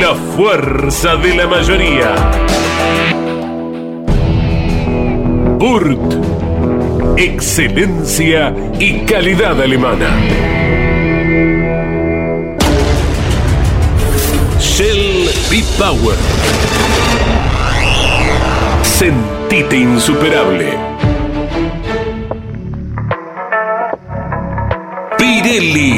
La fuerza de la mayoría. Burt. Excelencia y calidad alemana. Shell B-Power. Sentite insuperable. Pirelli.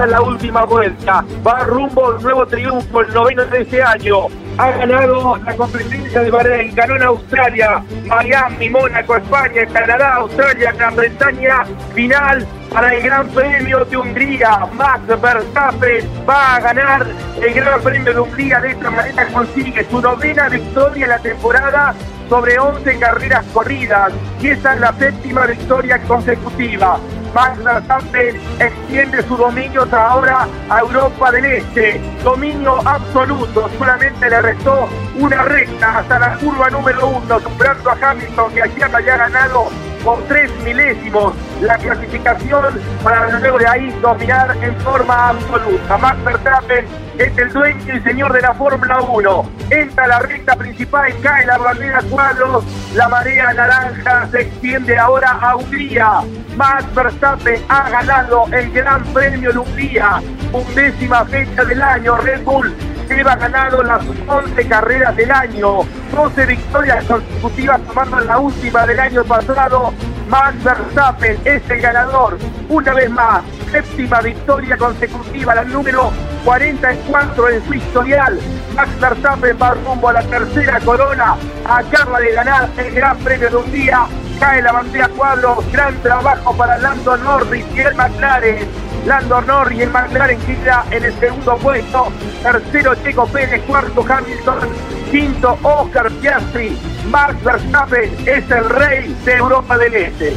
En la última vuelta, va rumbo al nuevo triunfo, el noveno de este año. Ha ganado la competencia de Bahrein, ganó en Australia, Miami, Mónaco, España, Canadá, Australia, Gran Bretaña, final para el Gran Premio de Hungría. Max Verstappen va a ganar el Gran Premio de Hungría. De esta manera consigue su novena victoria en la temporada sobre 11 carreras corridas y esta es la séptima victoria consecutiva. Max Verstappen extiende su dominio ahora a Europa del Este. Dominio absoluto. Solamente le restó una recta hasta la curva número uno, superando a Hamilton, que ayer había ganado por tres milésimos la clasificación para luego de ahí dominar en forma absoluta. Max Verstappen es el dueño y señor de la Fórmula 1. Entra a la recta principal, cae la bandera cuadros, la marea naranja se extiende ahora a Hungría. Max Verstappen ha ganado el Gran Premio de Hungría, undécima fecha del año. Red Bull lleva ganado las 11 carreras del año, 12 victorias consecutivas tomando la última del año pasado. Max Verstappen es el ganador, una vez más, séptima victoria consecutiva, la número 44 en su historial. Max Verstappen va rumbo a la tercera corona, acaba de ganar el Gran Premio de un día, cae la bandera cuadros, gran trabajo para Lando Norris y el McLaren. Lando Norris y el McLaren queda en el segundo puesto, tercero Checo Pérez, cuarto Hamilton, quinto Oscar Piastri. Max Verstappen es el rey de Europa del Este.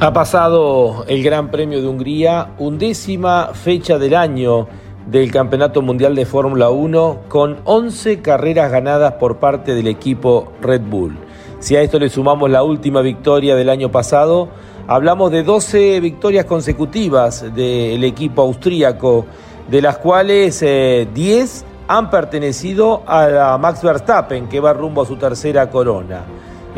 Ha pasado el Gran Premio de Hungría, undécima fecha del año del Campeonato Mundial de Fórmula 1 con 11 carreras ganadas por parte del equipo Red Bull. Si a esto le sumamos la última victoria del año pasado, hablamos de 12 victorias consecutivas del equipo austríaco, de las cuales 10 eh, han pertenecido a Max Verstappen, que va rumbo a su tercera corona.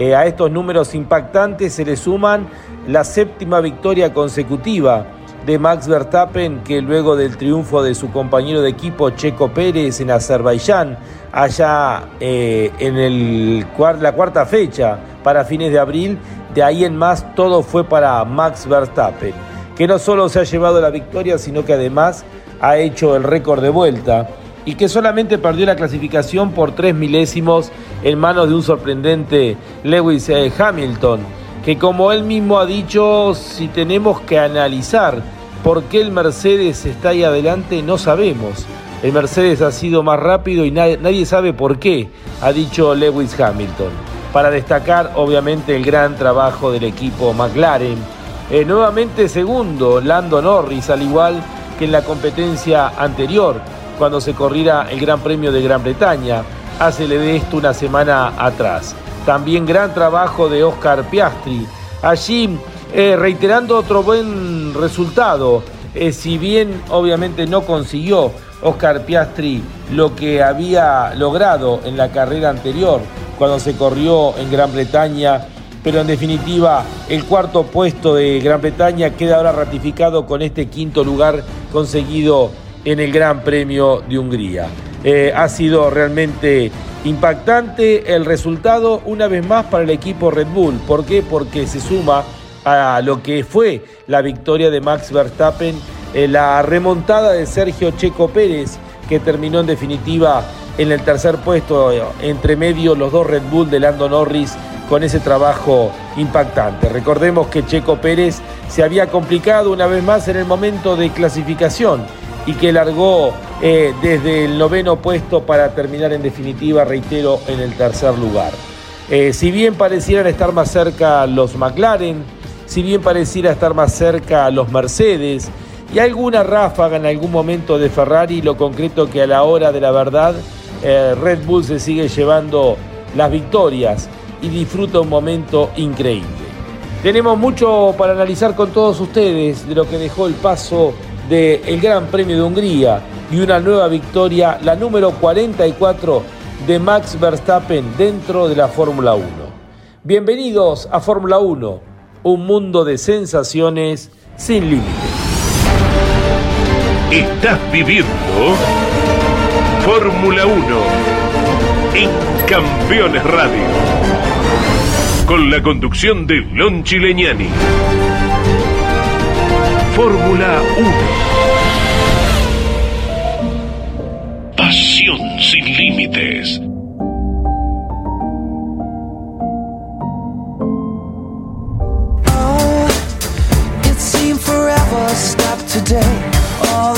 Eh, a estos números impactantes se le suman la séptima victoria consecutiva de Max Verstappen, que luego del triunfo de su compañero de equipo Checo Pérez en Azerbaiyán, allá eh, en la cuarta fecha para fines de abril, de ahí en más todo fue para Max Verstappen, que no solo se ha llevado la victoria, sino que además ha hecho el récord de vuelta y que solamente perdió la clasificación por tres milésimos en manos de un sorprendente Lewis eh, Hamilton, que como él mismo ha dicho, si tenemos que analizar por qué el Mercedes está ahí adelante, no sabemos. El Mercedes ha sido más rápido y nadie, sabe por qué, ha dicho Lewis Hamilton. Para destacar, obviamente, el gran trabajo del equipo McLaren. Eh, nuevamente segundo, Lando Norris, al igual que en la competencia anterior cuando se corriera el Gran Premio de Gran Bretaña, hace de esto una semana atrás. También gran trabajo de Oscar Piastri. Allí eh, reiterando otro buen resultado, eh, si bien obviamente no consiguió Oscar Piastri lo que había logrado en la carrera anterior, cuando se corrió en Gran Bretaña, pero en definitiva el cuarto puesto de Gran Bretaña queda ahora ratificado con este quinto lugar conseguido en el Gran Premio de Hungría. Eh, ha sido realmente impactante el resultado una vez más para el equipo Red Bull. ¿Por qué? Porque se suma a lo que fue la victoria de Max Verstappen, eh, la remontada de Sergio Checo Pérez, que terminó en definitiva en el tercer puesto, entre medio los dos Red Bull de Lando Norris con ese trabajo impactante. Recordemos que Checo Pérez se había complicado una vez más en el momento de clasificación y que largó eh, desde el noveno puesto para terminar en definitiva, reitero, en el tercer lugar. Eh, si bien parecieran estar más cerca los McLaren, si bien pareciera estar más cerca los Mercedes y alguna ráfaga en algún momento de Ferrari, lo concreto que a la hora de la verdad eh, Red Bull se sigue llevando las victorias y disfruta un momento increíble. Tenemos mucho para analizar con todos ustedes de lo que dejó el paso del Gran Premio de Hungría y una nueva victoria, la número 44 de Max Verstappen dentro de la Fórmula 1. Bienvenidos a Fórmula 1, un mundo de sensaciones sin límites. Estás viviendo Fórmula 1 en Campeones Radio, con la conducción de Lon Chileñani. Fórmula 1. Pasión sin límites. Oh,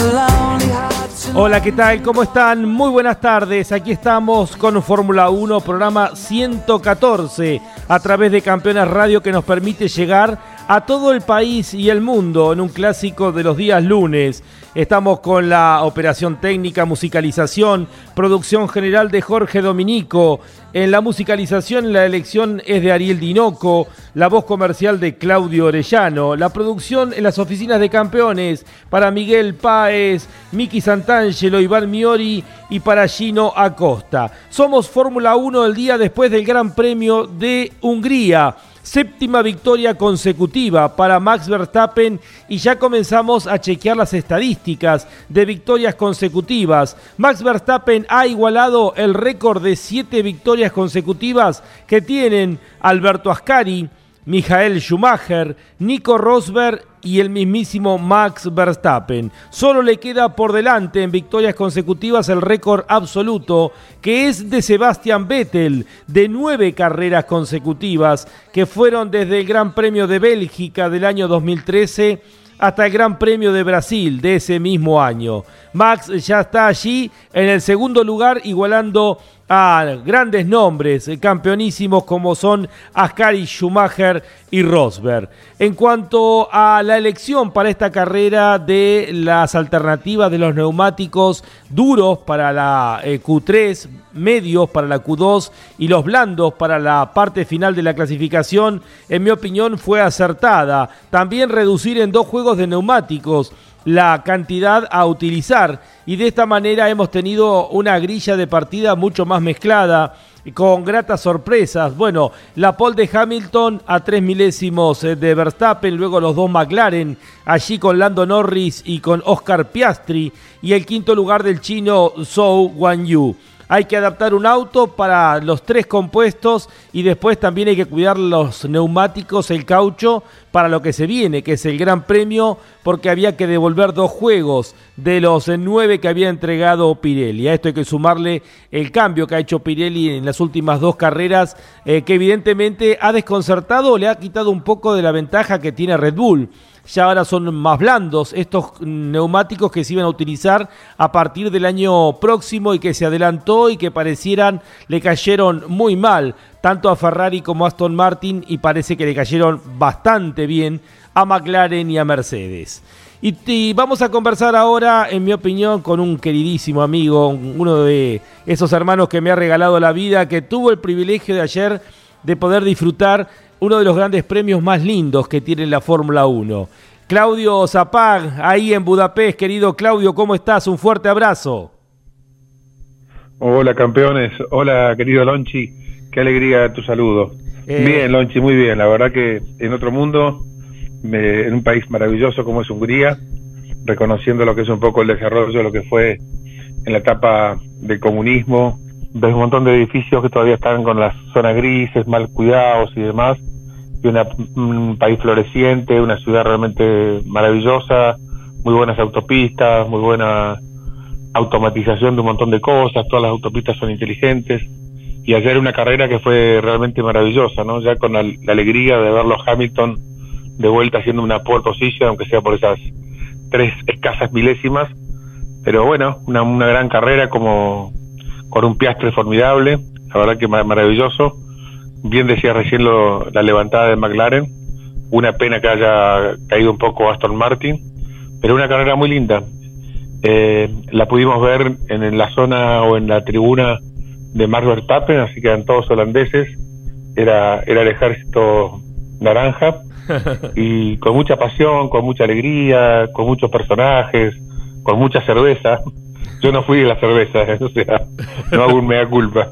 Hola, ¿qué tal? ¿Cómo están? Muy buenas tardes. Aquí estamos con Fórmula 1, programa 114, a través de Campeones Radio que nos permite llegar a todo el país y el mundo en un clásico de los días lunes. Estamos con la operación técnica, musicalización, producción general de Jorge Dominico. En la musicalización la elección es de Ariel Dinoco, la voz comercial de Claudio Orellano, la producción en las oficinas de campeones para Miguel Páez, Miki Santangelo, Iván Miori y para Gino Acosta. Somos Fórmula 1 el día después del Gran Premio de Hungría. Séptima victoria consecutiva para Max Verstappen y ya comenzamos a chequear las estadísticas de victorias consecutivas. Max Verstappen ha igualado el récord de siete victorias consecutivas que tienen Alberto Ascari, Michael Schumacher, Nico Rosberg y el mismísimo Max Verstappen. Solo le queda por delante en victorias consecutivas el récord absoluto que es de Sebastian Vettel de nueve carreras consecutivas que fueron desde el Gran Premio de Bélgica del año 2013 hasta el Gran Premio de Brasil de ese mismo año. Max ya está allí en el segundo lugar igualando a grandes nombres, eh, campeonísimos como son Ascari, Schumacher y Rosberg. En cuanto a la elección para esta carrera de las alternativas de los neumáticos duros para la eh, Q3, medios para la Q2 y los blandos para la parte final de la clasificación, en mi opinión fue acertada. También reducir en dos juegos de neumáticos la cantidad a utilizar y de esta manera hemos tenido una grilla de partida mucho más mezclada con gratas sorpresas. Bueno, la pole de Hamilton a tres milésimos eh, de Verstappen, luego los dos McLaren, allí con Lando Norris y con Oscar Piastri, y el quinto lugar del chino Zhou Guanyu hay que adaptar un auto para los tres compuestos y después también hay que cuidar los neumáticos, el caucho, para lo que se viene, que es el Gran Premio, porque había que devolver dos juegos de los nueve que había entregado Pirelli. A esto hay que sumarle el cambio que ha hecho Pirelli en las últimas dos carreras, eh, que evidentemente ha desconcertado o le ha quitado un poco de la ventaja que tiene Red Bull ya ahora son más blandos estos neumáticos que se iban a utilizar a partir del año próximo y que se adelantó y que parecieran le cayeron muy mal tanto a Ferrari como a Aston Martin y parece que le cayeron bastante bien a McLaren y a Mercedes. Y, vamos a conversar ahora, en mi opinión, con un queridísimo amigo, uno de esos hermanos que me ha regalado la vida, que tuvo el privilegio de ayer de poder disfrutar uno de los grandes premios más lindos que tiene la Fórmula 1. Claudio Zapag, ahí en Budapest. Querido Claudio, ¿cómo estás? Un fuerte abrazo. Hola campeones, hola querido Lonchi, qué alegría tu saludo. Eh, bien, Lonchi, muy bien. La verdad que en otro mundo, en un país maravilloso como es Hungría, reconociendo lo que es un poco el desarrollo de lo que fue en la etapa del comunismo, ves un montón de edificios que todavía están con las zonas grises, mal cuidados y demás, un país floreciente, una ciudad realmente maravillosa, muy buenas autopistas, muy buena automatización de un montón de cosas, todas las autopistas son inteligentes. Y ayer una carrera que fue realmente maravillosa, ¿no? Ya con la, alegría de verlo Hamilton de vuelta haciendo una pole position, aunque sea por esas tres escasas milésimas. Pero bueno, una, una gran carrera como con un piastre formidable, la verdad que maravilloso bien decía recién la levantada de McLaren, una pena que haya caído un poco Aston Martin, pero una carrera muy linda. Eh, la pudimos ver en, la zona o en la tribuna de Max Verstappen, así que eran todos holandeses, era, era el ejército naranja, y con mucha pasión, con mucha alegría, con muchos personajes, con mucha cerveza. Yo no fui de la cerveza, o sea, no hago un mea culpa.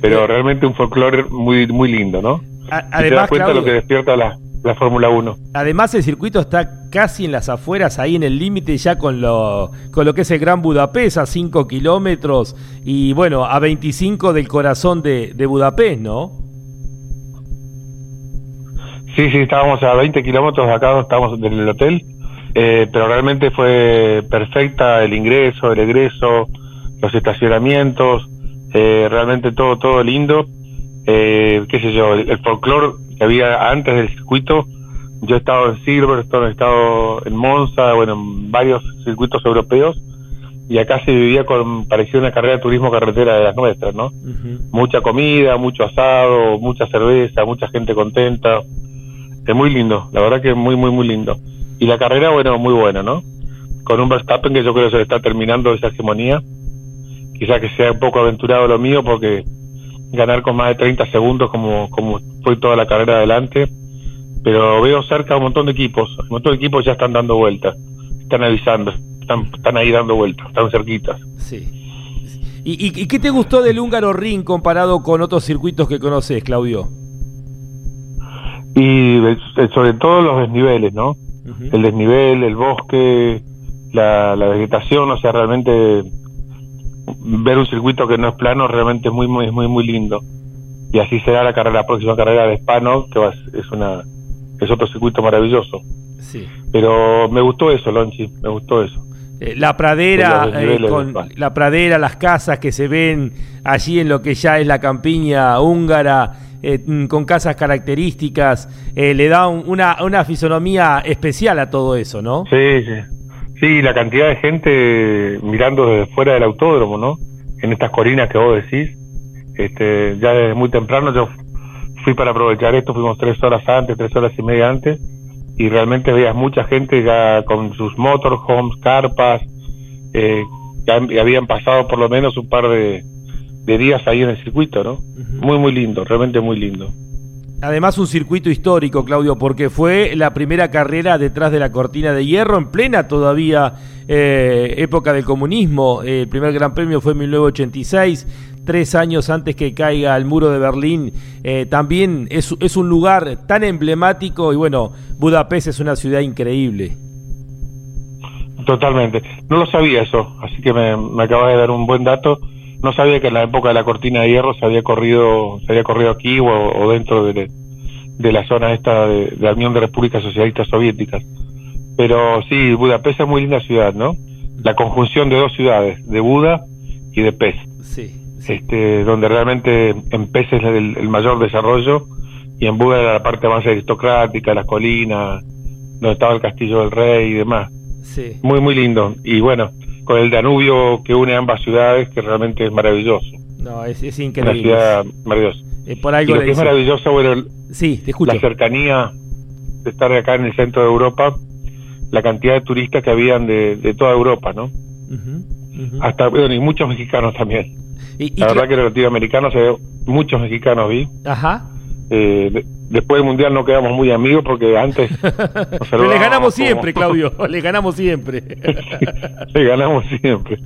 Pero realmente un folclore muy muy lindo, ¿no? además, te das cuenta de lo que despierta la, la Fórmula 1. Además, el circuito está casi en las afueras, ahí en el límite ya con lo, con lo que es el Gran Budapest, a 5 kilómetros y bueno, a 25 del corazón de, de Budapest, ¿no? Sí, sí, estábamos a 20 kilómetros de acá, estábamos en el hotel eh, pero realmente fue perfecta el ingreso, el egreso, los estacionamientos, eh, realmente todo, todo lindo. Eh, qué sé yo, el, folclore que había antes del circuito, yo he estado en Silverstone, he estado en Monza, bueno, en varios circuitos europeos, y acá se vivía con, parecía una carrera de turismo carretera de las nuestras, ¿no? Mucha comida, mucho asado, mucha cerveza, mucha gente contenta. Es muy lindo, la verdad que es muy, muy, muy lindo. Y la carrera, bueno, muy buena, ¿no? Con un Verstappen que yo creo que se le está terminando esa hegemonía. Quizá que sea un poco aventurado lo mío porque ganar con más de 30 segundos como, como fue toda la carrera adelante. Pero veo cerca un montón de equipos. Un montón de equipos ya están dando vueltas. Están avisando. Están, están ahí dando vueltas. Están cerquitas. Sí. ¿Y, y, qué te gustó del húngaro ring comparado con otros circuitos que conoces, Claudio? Y sobre todo los desniveles, ¿no? El desnivel, el bosque, la, vegetación, o sea, realmente ver un circuito que no es plano realmente es muy, muy, muy, muy lindo. Y así será la carrera, la próxima carrera de Spano, que es una es otro circuito maravilloso. Sí. Pero me gustó eso, Lonchi, me gustó eso. Eh, la pradera, eh, con la pradera, las casas que se ven allí en lo que ya es la campiña húngara, eh, mm, con casas características, eh, le da una, una fisonomía especial a todo eso, ¿no? Sí, sí. La cantidad de gente mirando desde fuera del autódromo, ¿no? en estas colinas que vos decís. Este, ya desde muy temprano yo fui para aprovechar esto, fuimos tres horas antes, tres horas y media antes, y realmente veías mucha gente ya con sus motorhomes, carpas, eh, habían pasado por lo menos un par de, días ahí en el circuito, ¿no? Muy, muy lindo, realmente muy lindo. Además un circuito histórico, Claudio, porque fue la primera carrera detrás de la cortina de hierro, en plena todavía eh, época del comunismo. el primer Gran Premio fue en 1986, tres años antes que caiga el muro de Berlín. Eh, también es, es un lugar tan emblemático y bueno, Budapest es una ciudad increíble. Totalmente. No lo sabía eso, así que me, me acabas de dar un buen dato no sabía que en la época de la cortina de hierro se había corrido, se había corrido aquí o, dentro de, la zona esta de, la Unión de Repúblicas Socialistas Soviéticas. Pero sí, Budapest es muy linda ciudad, ¿no? La conjunción de dos ciudades, de Buda y de Pez. Sí, Este, donde realmente en Pez es el, mayor desarrollo y en Buda era la parte más aristocrática, las colinas, donde estaba el castillo del rey y demás. Sí. Muy, muy lindo. Y bueno, con el Danubio que une ambas ciudades, que realmente es maravilloso. No, es, increíble. Una ciudad maravillosa. Eh, por algo y lo que es maravilloso, bueno, sí, te escucho. la cercanía de estar acá en el centro de Europa, la cantidad de turistas que habían de, toda Europa, ¿no? Hasta, bueno, y muchos mexicanos también. la verdad que los latinoamericanos, muchos mexicanos vi. Ajá. Eh, después del mundial no quedamos muy amigos porque antes. Pero le ganamos siempre, Claudio. Le ganamos siempre. le ganamos siempre.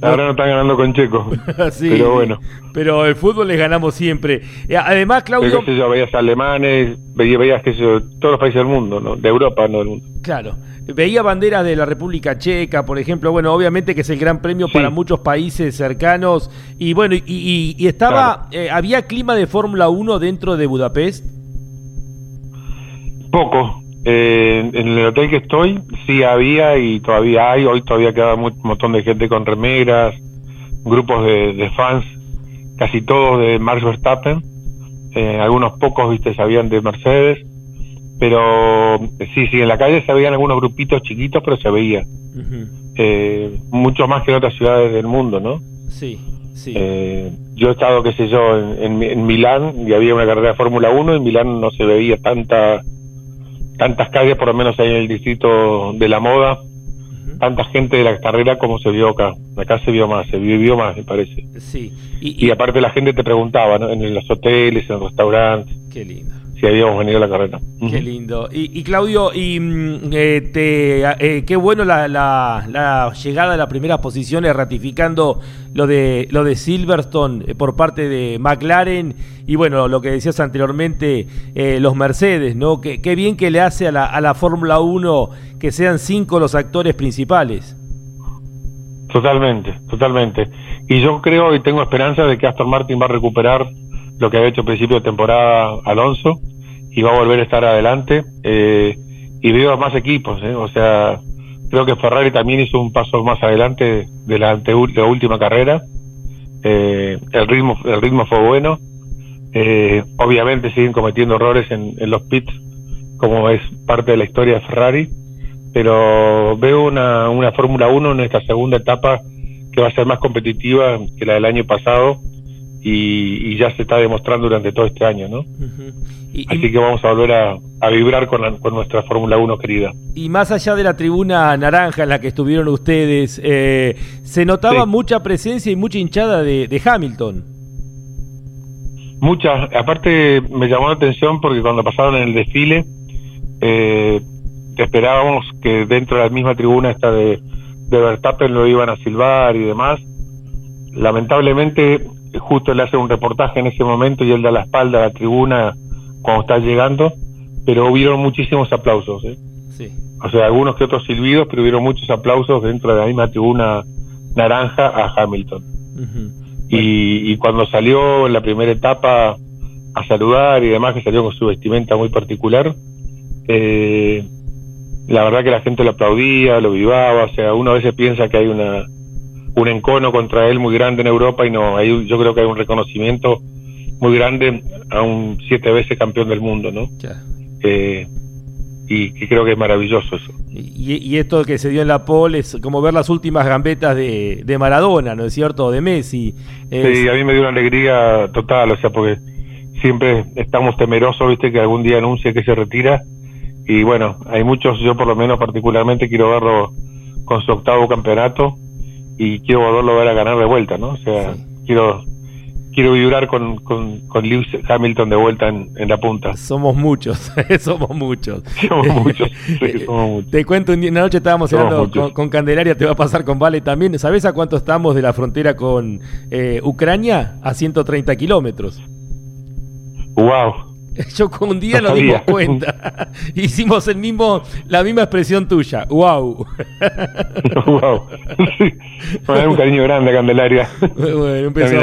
Ahora no están ganando con Checo. pero bueno. Pero el fútbol les ganamos siempre. Eh, además, Claudio. yo, veías alemanes, veías, veías que todos los países del mundo, ¿no? De Europa, no del mundo. Claro. Veía banderas de la República Checa, por ejemplo, bueno, obviamente que es el gran premio para muchos países cercanos, y bueno, y, estaba, eh, ¿había clima de Fórmula 1 dentro de Budapest? Poco. Eh, en el hotel que estoy sí había y todavía hay, hoy todavía queda un montón de gente con remeras, grupos de, fans, casi todos de Max Verstappen, eh, algunos pocos, viste, sabían de Mercedes, pero sí, sí, en la calle se veían algunos grupitos chiquitos, pero se veía. eh, mucho más que en otras ciudades del mundo, ¿no? Sí, sí. Eh, yo he estado, qué sé yo, en, en, Milán y había una carrera de Fórmula 1, en Milán no se veía tanta tantas calles, por lo menos ahí en el distrito de la moda, tanta gente de la carrera como se vio acá. Acá se vio más, se vivió más, me parece. Sí. Y, y aparte la gente te preguntaba, ¿no? En los hoteles, en los restaurantes. Qué lindo si habíamos venido a la carrera. Qué lindo. Y, Claudio, y mm, eh, te, eh, qué bueno la, la, llegada a las primeras posiciones, ratificando lo de lo de Silverstone eh, por parte de McLaren y bueno, lo que decías anteriormente, los Mercedes, ¿no? Qué, qué bien que le hace a la, a la Fórmula 1 que sean cinco los actores principales. Totalmente, totalmente. Y yo creo y tengo esperanza de que Aston Martin va a recuperar lo que había hecho a principio de temporada Alonso y va a volver a estar adelante. Eh, y veo más equipos, ¿eh? o sea, creo que Ferrari también hizo un paso más adelante de la, ante la última carrera. Eh, el ritmo el ritmo fue bueno. Eh, obviamente siguen cometiendo errores en, en, los pits, como es parte de la historia de Ferrari, pero veo una, una Fórmula 1 en esta segunda etapa que va a ser más competitiva que la del año pasado y, ya se está demostrando durante todo este año, ¿no? Así que vamos a volver a, vibrar con, nuestra Fórmula 1 querida. Y más allá de la tribuna naranja en la que estuvieron ustedes, eh, se notaba mucha presencia y mucha hinchada de, Hamilton. Mucha, aparte me llamó la atención porque cuando pasaron en el desfile, eh, esperábamos que dentro de la misma tribuna esta de, de Verstappen lo iban a silbar y demás. Lamentablemente justo le hace un reportaje en ese momento y él da la espalda a la tribuna cuando está llegando, pero hubieron muchísimos aplausos. ¿eh? O sea, algunos que otros silbidos, pero hubieron muchos aplausos dentro de la misma tribuna naranja a Hamilton. y, y, cuando salió en la primera etapa a saludar y demás, que salió con su vestimenta muy particular, eh, la verdad que la gente lo aplaudía, lo vivaba, o sea, uno a veces piensa que hay una un encono contra él muy grande en Europa y no, hay, yo creo que hay un reconocimiento muy grande a un siete veces campeón del mundo, ¿no? Eh, y creo que es maravilloso eso. Y, esto que se dio en la pole es como ver las últimas gambetas de, de Maradona, ¿no es cierto? De Messi. Sí, a mí me dio una alegría total, o sea, porque siempre estamos temerosos, viste, que algún día anuncie que se retira. Y bueno, hay muchos, yo por lo menos particularmente quiero verlo con su octavo campeonato y quiero volverlo a ver a ganar de vuelta, ¿no? O sea, quiero quiero vibrar con, con, con, Lewis Hamilton de vuelta en, la punta. Somos muchos, somos muchos. Somos muchos, sí, somos muchos. Te cuento, una noche estábamos hablando con, Candelaria, te va a pasar con Vale también. ¿Sabes a cuánto estamos de la frontera con eh, Ucrania? A 130 kilómetros. ¡Wow! Yo con un día nos dimos cuenta. Hicimos el mismo, la misma expresión tuya. ¡Wow! ¡Wow! un cariño grande a Candelaria. Bueno, un beso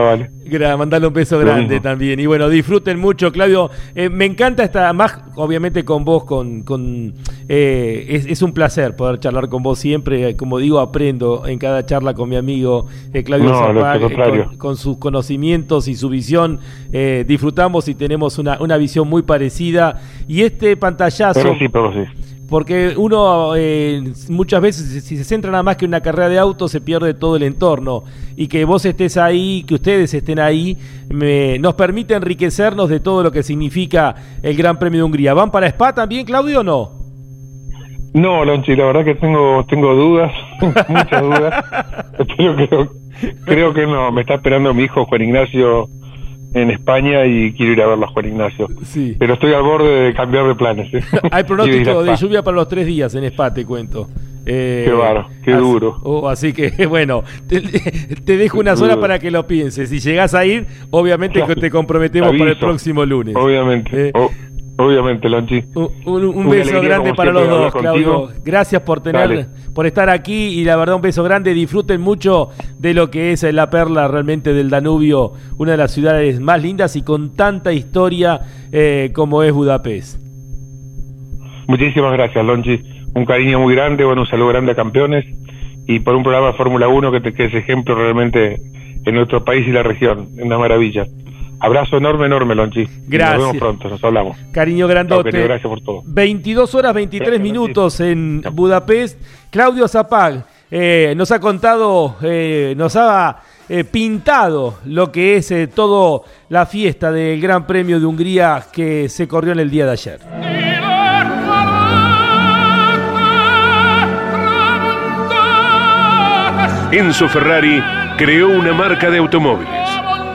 vale. Mandale un beso grande también. Y bueno, disfruten mucho, Claudio. Eh, me encanta esta, más obviamente con vos, con, con eh, es, un placer poder charlar con vos siempre. Como digo, aprendo en cada charla con mi amigo eh, Claudio no, con, sus conocimientos y su visión. disfrutamos y tenemos una, una visión muy parecida. Y este pantallazo. Pero sí, pero sí porque uno eh, muchas veces si se centra nada más que en una carrera de auto se pierde todo el entorno y que vos estés ahí, que ustedes estén ahí, nos permite enriquecernos de todo lo que significa el Gran Premio de Hungría. ¿Van para Spa también, Claudio, o no? No, Lonchi, la verdad que tengo tengo dudas, muchas dudas, pero creo, creo que no, me está esperando mi hijo Juan Ignacio en España y quiero ir a verlo a Juan Ignacio. Sí. Pero estoy al borde de cambiar de planes. ¿eh? Hay pronóstico de lluvia para los tres días en Spa, te cuento. Eh, qué baro, qué duro. Oh, así que, bueno, te, dejo una zona para que lo pienses. Si llegas a ir, obviamente te comprometemos para el próximo lunes. Obviamente. Eh, Obviamente, Lonchi. Un, beso grande para los dos, Claudio. Gracias por tener, por estar aquí y la verdad un beso grande. Disfruten mucho de lo que es la perla realmente del Danubio, una de las ciudades más lindas y con tanta historia eh, como es Budapest. Muchísimas gracias, Lonchi. Un cariño muy grande, bueno, un saludo grande a campeones y por un programa de Fórmula 1 que, te, que es ejemplo realmente en nuestro país y la región. Una maravilla. Abrazo enorme, enorme, Lonchi. Gracias. Nos vemos pronto, nos hablamos. Cariño grandote. gracias por todo. 22 horas 23 minutos en Budapest. Claudio Zapag eh, nos ha contado, eh, nos ha eh, pintado lo que es todo la fiesta del Gran Premio de Hungría que se corrió en el día de ayer. Enzo Ferrari creó una marca de automóviles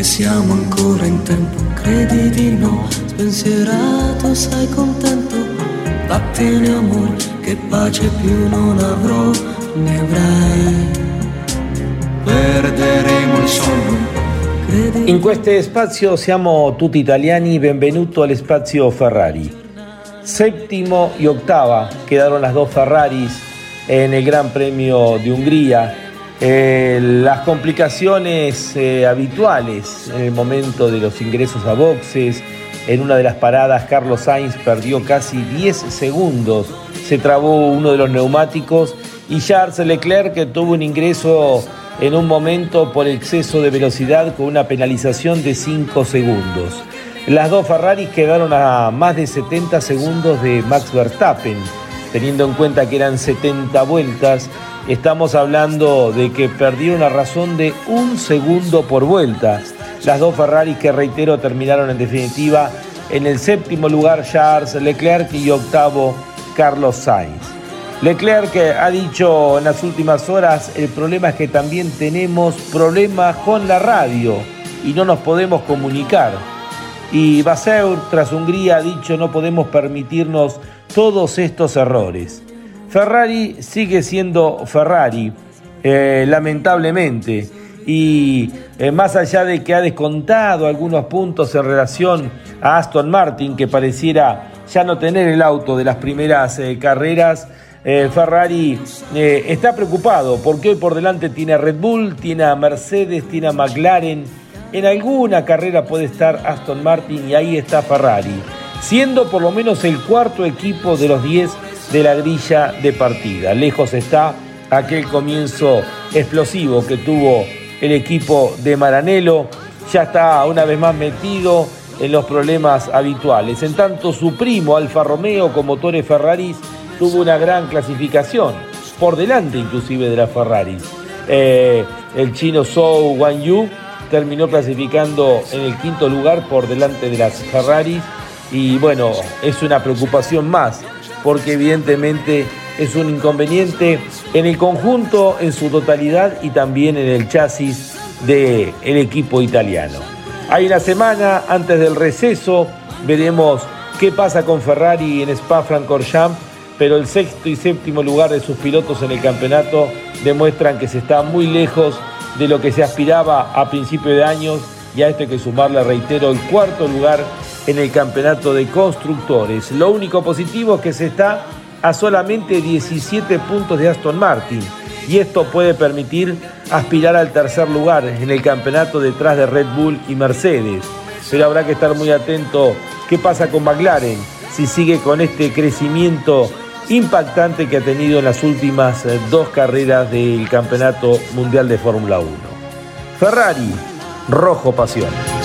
Che siamo ancora in tempo, credi di no, spensierato, sei contento, vattene amore, che pace più non avrò, ne avrai, perderemo il sonno. In questo spazio siamo tutti italiani, benvenuto al spazio Ferrari. Séptimo y octava quedaron las dos Ferraris en el Gran Premio de Hungría Eh, las complicaciones eh, habituales en el momento de los ingresos a boxes. En una de las paradas, Carlos Sainz perdió casi 10 segundos. Se trabó uno de los neumáticos y Charles Leclerc que tuvo un ingreso en un momento por exceso de velocidad con una penalización de 5 segundos. Las dos Ferraris quedaron a más de 70 segundos de Max Verstappen, teniendo en cuenta que eran 70 vueltas Estamos hablando de que perdió una razón de un segundo por vuelta. Las dos Ferraris que reitero terminaron en definitiva en el séptimo lugar Charles Leclerc y octavo Carlos Sainz. Leclerc ha dicho en las últimas horas, el problema es que también tenemos problemas con la radio y no nos podemos comunicar. Y Baseur, tras Hungría, ha dicho no podemos permitirnos todos estos errores. Ferrari sigue siendo Ferrari, eh, lamentablemente, y eh, más allá de que ha descontado algunos puntos en relación a Aston Martin, que pareciera ya no tener el auto de las primeras eh, carreras, Ferrari está preocupado porque hoy por delante tiene a Red Bull, tiene a Mercedes, tiene a McLaren. En alguna carrera puede estar Aston Martin y ahí está Ferrari, siendo por lo menos el cuarto equipo de los 10 de la grilla de partida. Lejos está aquel comienzo explosivo que tuvo el equipo de Maranello. Ya está una vez más metido en los problemas habituales. En tanto, su primo Alfa Romeo con motores Ferraris tuvo una gran clasificación, por delante inclusive de las Ferraris. Eh, el chino Zhou Yu terminó clasificando en el quinto lugar por delante de las Ferraris y bueno, es una preocupación más porque evidentemente es un inconveniente en el conjunto en su totalidad y también en el chasis del equipo italiano. Hay una semana antes del receso, veremos qué pasa con Ferrari en Spa-Francorchamps, pero el sexto y séptimo lugar de sus pilotos en el campeonato demuestran que se está muy lejos de lo que se aspiraba a principio de años y a esto hay que sumarle, reitero, el cuarto lugar en el campeonato de constructores. Lo único positivo es que se está a solamente 17 puntos de Aston Martin y esto puede permitir aspirar al tercer lugar en el campeonato detrás de Red Bull y Mercedes. Pero habrá que estar muy atento qué pasa con McLaren si sigue con este crecimiento impactante que ha tenido en las últimas eh, dos carreras del Campeonato Mundial de Fórmula 1. Ferrari, rojo pasión.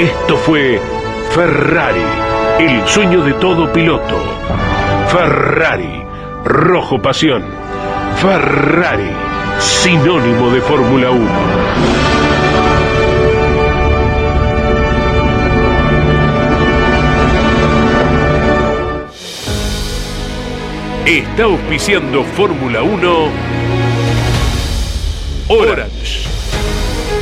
Esto fue Ferrari, el sueño de todo piloto. Ferrari, rojo pasión. Ferrari, sinónimo de Fórmula 1. Está auspiciando Fórmula 1 Orange.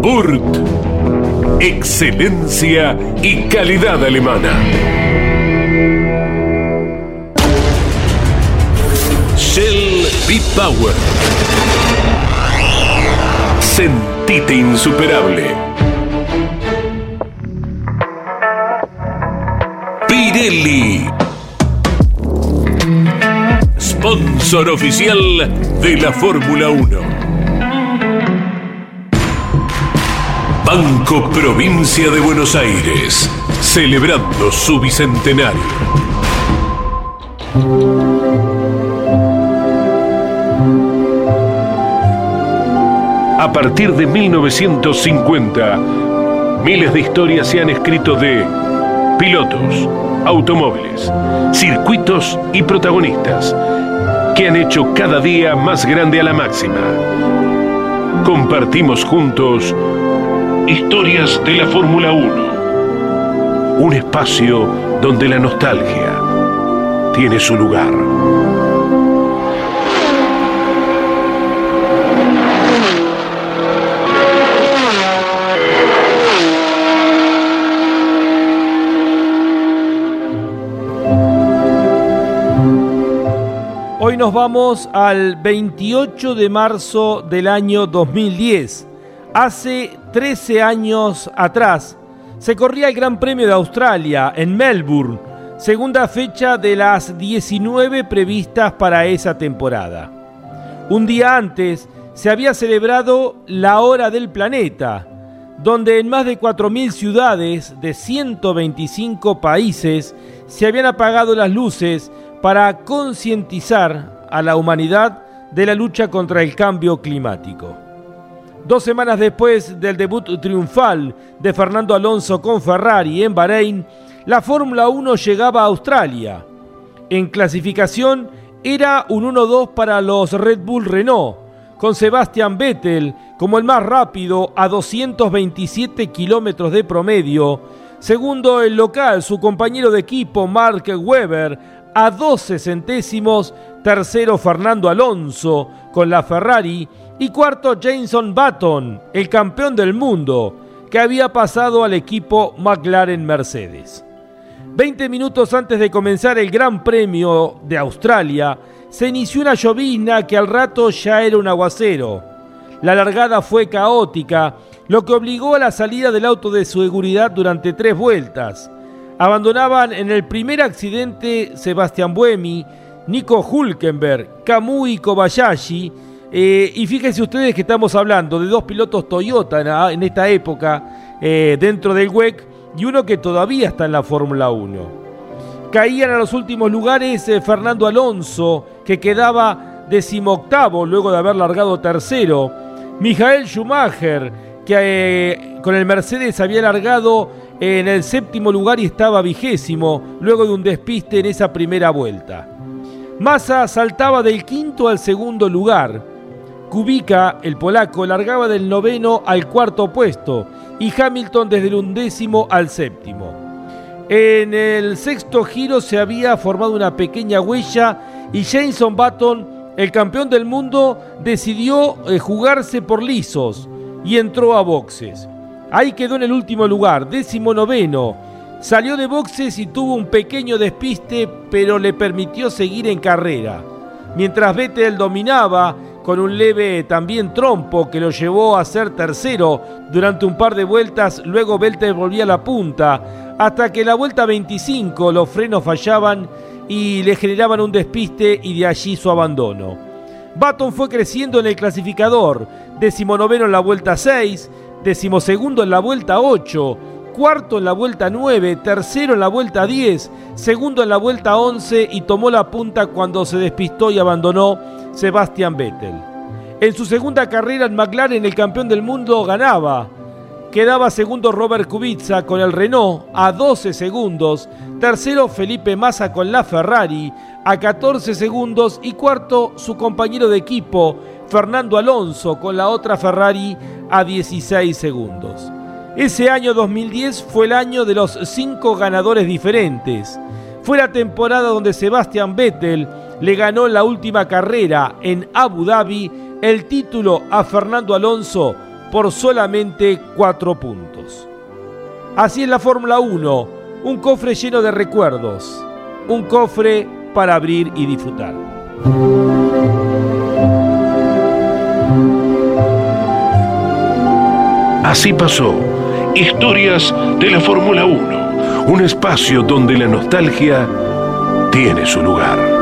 Burt. Excelencia y calidad alemana. Shell B-Power. Sentite insuperable. Pirelli. Sponsor oficial de la Fórmula 1. Banco Provincia de Buenos Aires, celebrando su bicentenario. A partir de 1950, miles de historias se han escrito de pilotos, automóviles, circuitos y protagonistas que han hecho cada día más grande a la máxima. Compartimos juntos Historias de la Fórmula 1. Un espacio donde la nostalgia tiene su lugar. Hoy nos vamos al 28 de marzo del año 2010 Hace 13 años atrás se corría el Gran Premio de Australia en Melbourne, segunda fecha de las 19 previstas para esa temporada. Un día antes se había celebrado la Hora del Planeta, donde en más de 4.000 ciudades de 125 países se habían apagado las luces para concientizar a la humanidad de la lucha contra el cambio climático. Dos semanas después del debut triunfal de Fernando Alonso con Ferrari en Bahrein, la Fórmula 1 llegaba a Australia. En clasificación era un 1-2 para los Red Bull Renault, con Sebastian Vettel como el más rápido a 227 kilómetros de promedio. Segundo el local, su compañero de equipo Mark Webber a 12 centésimos. Tercero Fernando Alonso con la Ferrari. Y cuarto Jameson Button, el campeón del mundo, que había pasado al equipo McLaren Mercedes. Veinte minutos antes de comenzar el Gran Premio de Australia, se inició una llovizna que al rato ya era un aguacero. La largada fue caótica, lo que obligó a la salida del auto de seguridad durante tres vueltas. Abandonaban en el primer accidente Sebastián Buemi, Nico Hulkenberg, Kamui Kobayashi. Eh, y fíjense ustedes que estamos hablando de dos pilotos Toyota en, esta época eh, dentro del WEC y uno que todavía está en la Fórmula 1. Caían a los últimos lugares eh, Fernando Alonso, que quedaba decimoctavo luego de haber largado tercero. Michael Schumacher, que con el Mercedes había largado en el séptimo lugar y estaba vigésimo luego de un despiste en esa primera vuelta. Massa saltaba del quinto al segundo lugar. Kubica, el polaco, largaba del noveno al cuarto puesto y Hamilton desde el undécimo al séptimo. En el sexto giro se había formado una pequeña huella y Jameson Button, el campeón del mundo, decidió eh, jugarse por lisos y entró a boxes. Ahí quedó en el último lugar, décimo noveno. Salió de boxes y tuvo un pequeño despiste, pero le permitió seguir en carrera. Mientras Vettel dominaba, con un leve también trompo que lo llevó a ser tercero durante un par de vueltas, luego Vettel volvía a la punta, hasta que la vuelta 25 los frenos fallaban y le generaban un despiste y de allí su abandono. Baton fue creciendo en el clasificador, decimonoveno en la vuelta 6, decimosegundo en la vuelta 8, cuarto en la vuelta 9, tercero en la vuelta 10, segundo en la vuelta 11 y tomó la punta cuando se despistó y abandonó Sebastian Vettel. En su segunda carrera en McLaren el campeón del mundo ganaba. Quedaba segundo Robert Kubica con el Renault a 12 segundos, tercero Felipe Massa con la Ferrari a 14 segundos y cuarto su compañero de equipo Fernando Alonso con la otra Ferrari a 16 segundos. Ese año 2010 fue el año de los cinco ganadores diferentes. Fue la temporada donde Sebastian Vettel le ganó la última carrera en Abu Dhabi el título a Fernando Alonso por solamente cuatro puntos. Así es la Fórmula 1, un cofre lleno de recuerdos, un cofre para abrir y disfrutar. Así pasó, historias de la Fórmula 1, un espacio donde la nostalgia tiene su lugar.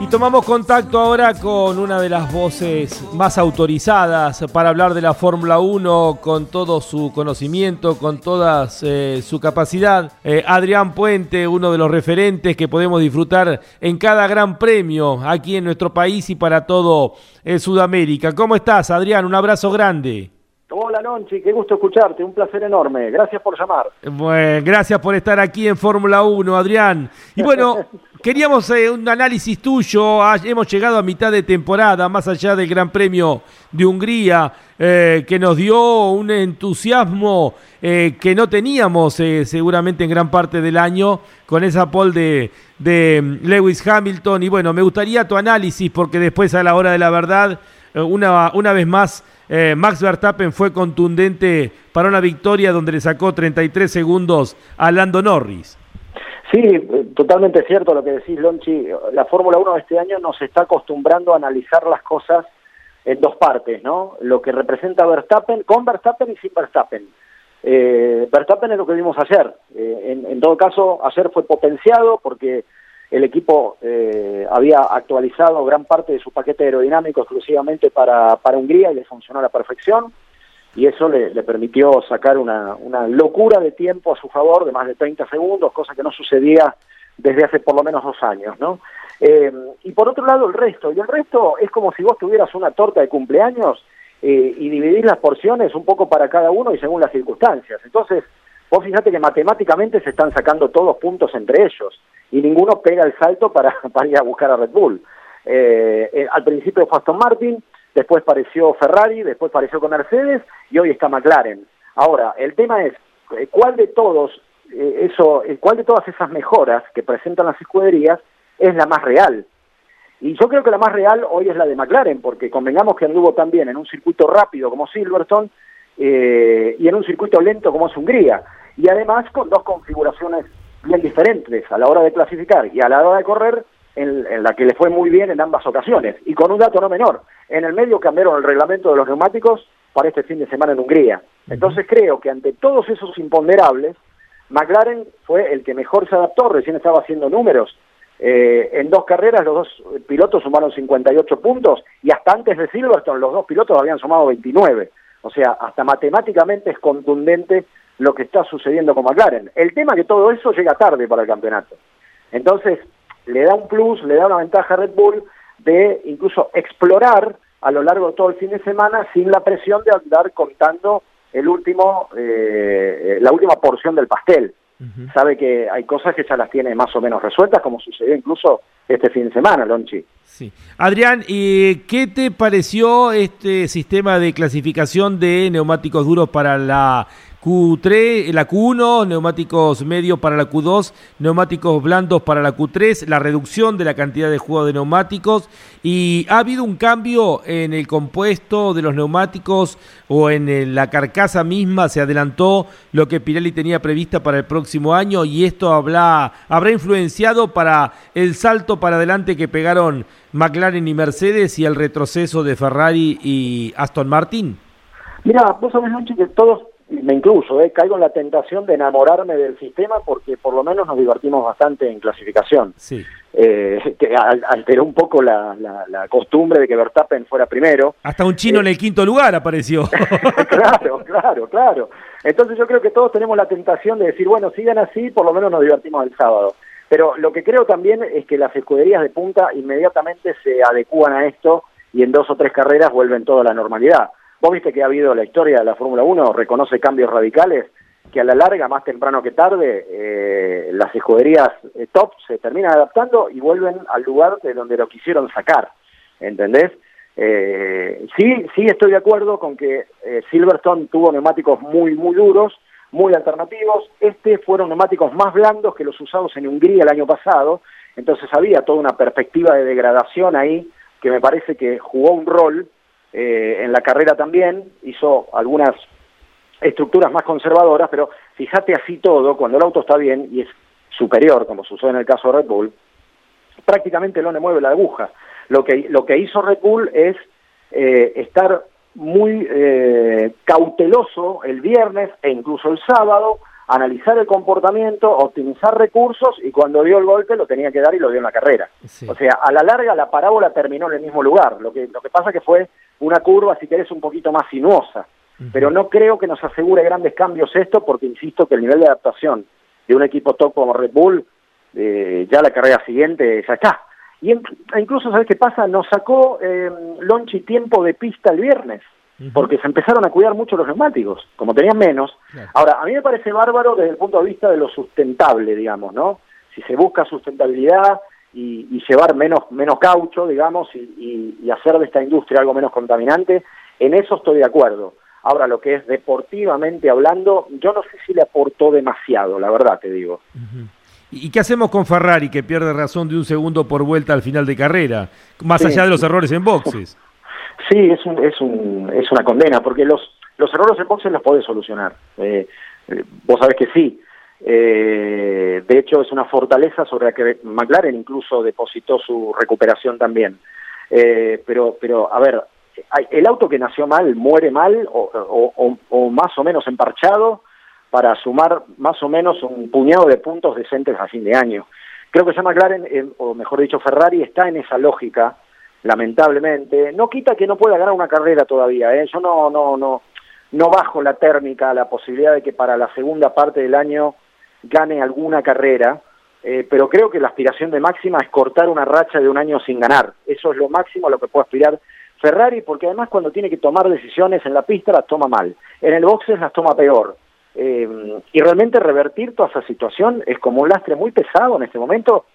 Y tomamos contacto ahora con una de las voces más autorizadas para hablar de la Fórmula 1, con todo su conocimiento, con toda eh, su capacidad. Eh, Adrián Puente, uno de los referentes que podemos disfrutar en cada gran premio aquí en nuestro país y para todo eh, Sudamérica. ¿Cómo estás, Adrián? Un abrazo grande. Hola, Lonchi, qué gusto escucharte, un placer enorme. Gracias por llamar. Bueno, gracias por estar aquí en Fórmula 1, Adrián. Y bueno, queríamos eh, un análisis tuyo. Ah, hemos llegado a mitad de temporada, más allá del Gran Premio de Hungría, eh, que nos dio un entusiasmo eh, que no teníamos seguramente en gran parte del año con esa pole de, de Lewis Hamilton. Y bueno, me gustaría tu análisis, porque después a la hora de la verdad, una, una vez más eh, Max Verstappen fue contundente para una victoria donde le sacó 33 segundos a Lando Norris. Sí, eh, totalmente cierto lo que decís, Lonchi. La Fórmula 1 de este año nos está acostumbrando a analizar las cosas en dos partes, ¿no? Lo que representa Verstappen, con Verstappen y sin Verstappen. Eh, Verstappen es lo que vimos ayer. Eh, en, todo caso, ayer fue potenciado porque el equipo eh, había actualizado gran parte de su paquete aerodinámico exclusivamente para, para Hungría y le funcionó a la perfección y eso le, permitió sacar una, locura de tiempo a su favor de más de 30 segundos, cosa que no sucedía desde hace por lo menos dos años, ¿no? Eh, y por otro lado el resto, y el resto es como si vos tuvieras una torta de cumpleaños eh, y dividís las porciones un poco para cada uno y según las circunstancias. Entonces, vos fíjate que matemáticamente se están sacando todos puntos entre ellos y ninguno pega el salto para, para ir a buscar a Red Bull. Eh, al principio fue Aston Martin, después pareció Ferrari, después pareció con Mercedes y hoy está McLaren. Ahora, el tema es, eh, ¿cuál de todos, eh, eso, eh, cuál de todas esas mejoras que presentan las escuderías es la más real? Y yo creo que la más real hoy es la de McLaren, porque convengamos que anduvo también en un circuito rápido como Silverstone y en un circuito lento como es Hungría. Y además con dos configuraciones bien diferentes a la hora de clasificar y a la hora de correr, en, la que le fue muy bien en ambas ocasiones. Y con un dato no menor, en el medio cambiaron el reglamento de los neumáticos para este fin de semana en Hungría. Entonces creo que ante todos esos imponderables, McLaren fue el que mejor se adaptó, recién estaba haciendo números. Eh, en dos carreras los dos pilotos sumaron 58 puntos y hasta antes de Silverstone los dos pilotos habían sumado 29. O sea, hasta matemáticamente es contundente lo que está sucediendo con McLaren. El tema es que todo eso llega tarde para el campeonato. Entonces, le da un plus, le da una ventaja a Red Bull de incluso explorar a lo largo de todo el fin de semana sin la presión de andar contando el último, eh, la última porción del pastel. Sabe que hay cosas que ya las tiene más o menos resueltas, como sucedió incluso este fin de semana, Lonchi. Sí. Adrián, ¿y qué te pareció este sistema de clasificación de neumáticos duros para la Q3, la Q1, neumáticos medios para la Q2, neumáticos blandos para la Q3, la reducción de la cantidad de juego de neumáticos y ha habido un cambio en el compuesto de los neumáticos o en la carcasa misma, se adelantó lo que Pirelli tenía prevista para el próximo año y esto habrá, habrá influenciado para el salto para adelante que pegaron McLaren y Mercedes y el retroceso de Ferrari y Aston Martin. Mira, vos sabés, Noche, que todos me incluso, eh, caigo en la tentación de enamorarme del sistema porque por lo menos nos divertimos bastante en clasificación. Sí. Eh, que alteró un poco la, la, costumbre de que Verstappen fuera primero. Hasta un chino en el quinto lugar apareció. claro, claro, claro. Entonces yo creo que todos tenemos la tentación de decir, bueno, sigan así, por lo menos nos divertimos el sábado. Pero lo que creo también es que las escuderías de punta inmediatamente se adecúan a esto y en dos o tres carreras vuelven toda la normalidad. Vos viste que ha habido la historia de la Fórmula 1, reconoce cambios radicales, que a la larga, más temprano que tarde, eh, las escuderías eh, top se terminan adaptando y vuelven al lugar de donde lo quisieron sacar, ¿entendés? Eh, sí, sí estoy de acuerdo con que Silverstone tuvo neumáticos muy, muy duros, muy alternativos. Este fueron neumáticos más blandos que los usados en Hungría el año pasado, entonces había toda una perspectiva de degradación ahí que me parece que jugó un rol eh, en la carrera también hizo algunas estructuras más conservadoras, pero fíjate así todo, cuando el auto está bien y es superior, como sucede en el caso de Red Bull, prácticamente no le mueve la aguja. Lo que, lo que hizo Red Bull es eh, estar muy eh, cauteloso el viernes e incluso el sábado, analizar el comportamiento, optimizar recursos y cuando dio el golpe lo tenía que dar y lo dio en la carrera. O sea, a la larga la parábola terminó en el mismo lugar. Lo que, lo que pasa que fue una curva, si querés, un poquito más sinuosa. Pero no creo que nos asegure grandes cambios esto, porque insisto que el nivel de adaptación de un equipo top como Red Bull, eh, ya la carrera siguiente ya está. Y e incluso, ¿sabes qué pasa? Nos sacó eh, Lonchi tiempo de pista el viernes, porque se empezaron a cuidar mucho los neumáticos, como tenían menos. Ahora, a mí me parece bárbaro desde el punto de vista de lo sustentable, digamos, ¿no? Si se busca sustentabilidad, y, llevar menos, menos caucho, digamos, y, y, hacer de esta industria algo menos contaminante, en eso estoy de acuerdo. Ahora, lo que es deportivamente hablando, yo no sé si le aportó demasiado, la verdad te digo. ¿Y qué hacemos con Ferrari, que pierde razón de un segundo por vuelta al final de carrera, más allá de los errores en boxes? Sí, es, un, es, un, es una condena, porque los, los errores en boxes los podés solucionar. Eh, eh, vos sabés que sí, Eh, de hecho, es una fortaleza sobre la que McLaren incluso depositó su recuperación también. Eh, pero, pero, a ver, el auto que nació mal muere mal o, más o menos emparchado para sumar más o menos un puñado de puntos decentes a fin de año. Creo que ya McLaren, eh, o mejor dicho Ferrari, está en esa lógica, lamentablemente. No quita que no pueda ganar una carrera todavía, ¿eh? yo no, no, no, no bajo la térmica, la posibilidad de que para la segunda parte del año gane alguna carrera, eh, pero creo que la aspiración de máxima es cortar una racha de un año sin ganar. Eso es lo máximo a lo que puede aspirar Ferrari, porque además cuando tiene que tomar decisiones en la pista las toma mal, en el boxes las toma peor. Eh, y realmente revertir toda esa situación es como un lastre muy pesado en este momento